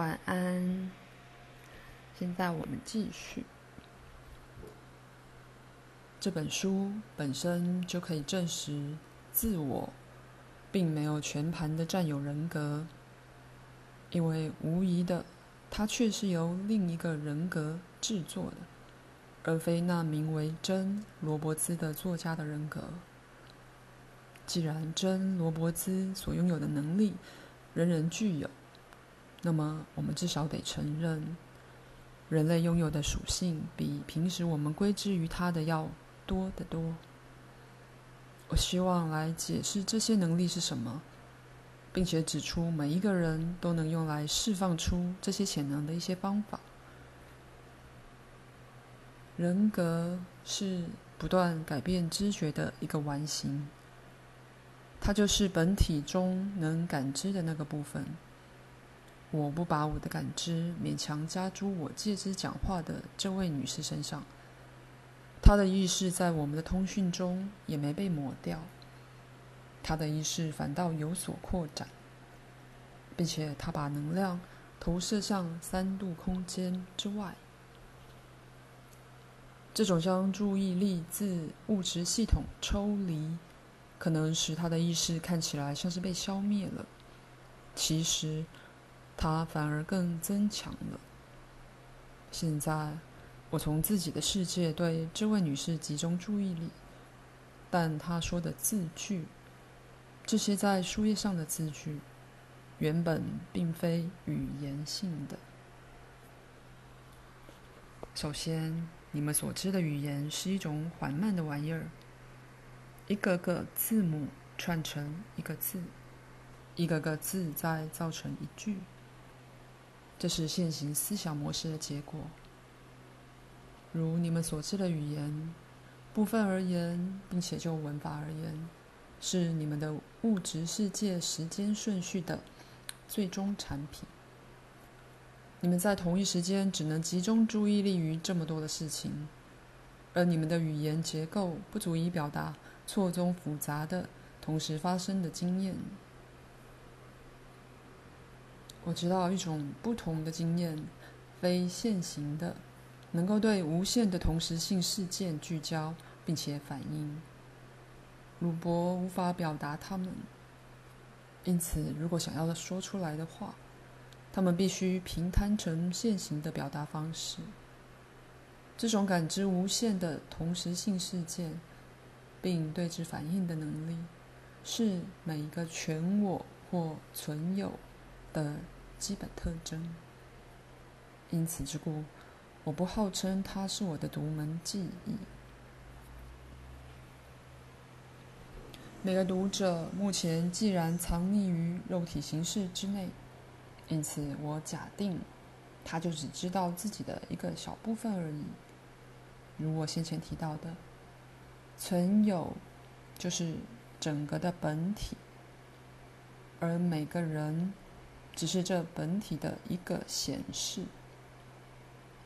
晚安。现在我们继续。这本书本身就可以证实，自我并没有全盘的占有人格，因为无疑的，它却是由另一个人格制作的，而非那名为真·罗伯兹的作家的人格。既然真·罗伯兹所拥有的能力，人人具有。那么，我们至少得承认，人类拥有的属性比平时我们归之于他的要多得多。我希望来解释这些能力是什么，并且指出每一个人都能用来释放出这些潜能的一些方法。人格是不断改变知觉的一个完形，它就是本体中能感知的那个部分。我不把我的感知勉强加诸我借之讲话的这位女士身上，她的意识在我们的通讯中也没被抹掉，她的意识反倒有所扩展，并且她把能量投射向三度空间之外。这种将注意力自物质系统抽离，可能使她的意识看起来像是被消灭了，其实。他反而更增强了。现在，我从自己的世界对这位女士集中注意力，但她说的字句，这些在书页上的字句，原本并非语言性的。首先，你们所知的语言是一种缓慢的玩意儿，一个个字母串成一个字，一个个字再造成一句。这是现行思想模式的结果。如你们所知的语言，部分而言，并且就文法而言，是你们的物质世界时间顺序的最终产品。你们在同一时间只能集中注意力于这么多的事情，而你们的语言结构不足以表达错综复杂的同时发生的经验。我知道一种不同的经验，非线性的，能够对无限的同时性事件聚焦并且反应。鲁伯无法表达他们，因此，如果想要说出来的话，他们必须平摊成线性的表达方式。这种感知无限的同时性事件，并对之反应的能力，是每一个全我或存有的基本特征，因此之故，我不号称它是我的独门技艺。每个读者目前既然藏匿于肉体形式之内，因此我假定他就只知道自己的一个小部分而已。如我先前提到的，存有就是整个的本体，而每个人。只是这本体的一个显示，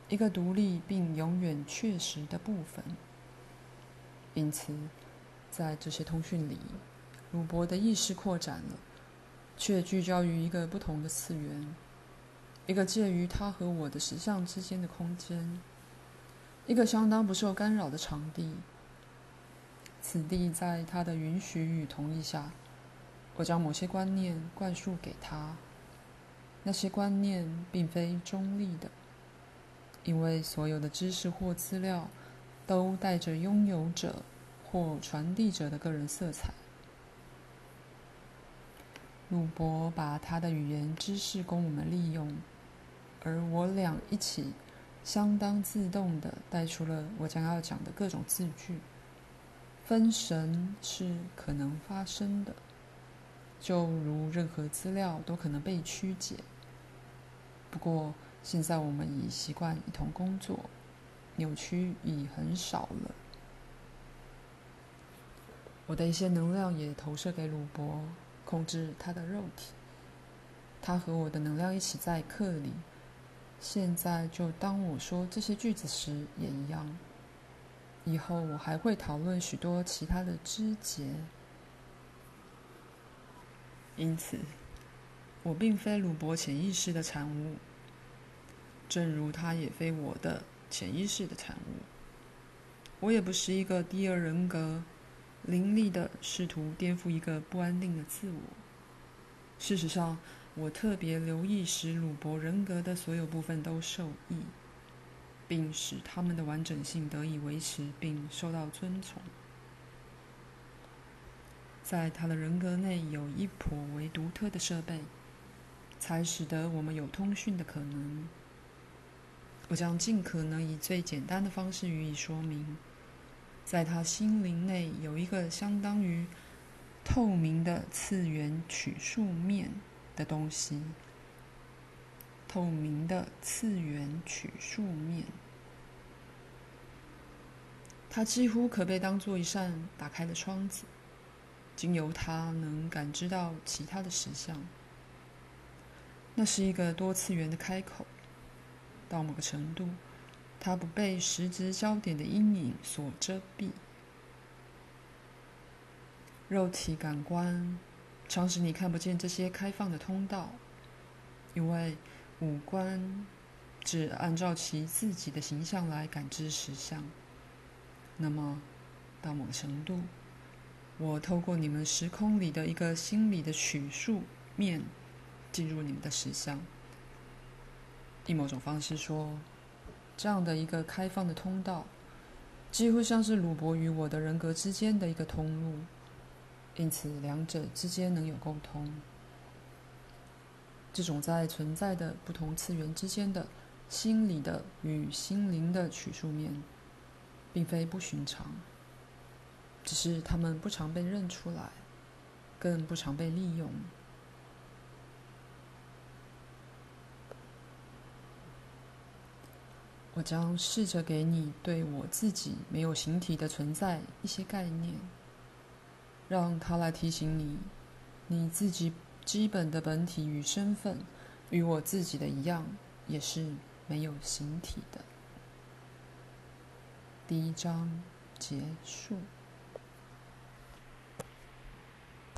一个独立并永远确实的部分。因此，在这些通讯里，鲁伯的意识扩展了，却聚焦于一个不同的次元，一个介于他和我的实相之间的空间，一个相当不受干扰的场地。此地在他的允许与同意下，我将某些观念灌输给他。那些观念并非中立的，因为所有的知识或资料都带着拥有者或传递者的个人色彩。鲁伯把他的语言知识供我们利用，而我俩一起相当自动的带出了我将要讲的各种字句。分神是可能发生的，就如任何资料都可能被曲解。不过，现在我们已习惯一同工作，扭曲已很少了。我的一些能量也投射给鲁伯，控制他的肉体。他和我的能量一起在课里。现在就当我说这些句子时也一样。以后我还会讨论许多其他的枝节。因此。我并非鲁伯潜意识的产物，正如他也非我的潜意识的产物。我也不是一个第二人格，凌厉的试图颠覆一个不安定的自我。事实上，我特别留意使鲁伯人格的所有部分都受益，并使他们的完整性得以维持并受到尊崇。在他的人格内有一颇为独特的设备，才使得我们有通讯的可能。我将尽可能以最简单的方式予以说明。在他心灵内有一个相当于透明的次元曲数面的东西。透明的次元曲数面，它几乎可被当作一扇打开的窗子。经由它能感知到其他的实相，那是一个多次元的开口。到某个程度，它不被实质焦点的阴影所遮蔽。肉体感官常使你看不见这些开放的通道，因为五官只按照其自己的形象来感知实相。那么，到某个程度。我透过你们时空里的一个心理的取数面，进入你们的实相。以某种方式说，这样的一个开放的通道，几乎像是鲁伯与我的人格之间的一个通路，因此两者之间能有沟通。这种在存在的不同次元之间的心理的与心灵的取数面，并非不寻常。只是他们不常被认出来，更不常被利用。我将试着给你对我自己没有形体的存在一些概念，让它来提醒你，你自己基本的本体与身份与我自己的一样，也是没有形体的。第一章结束。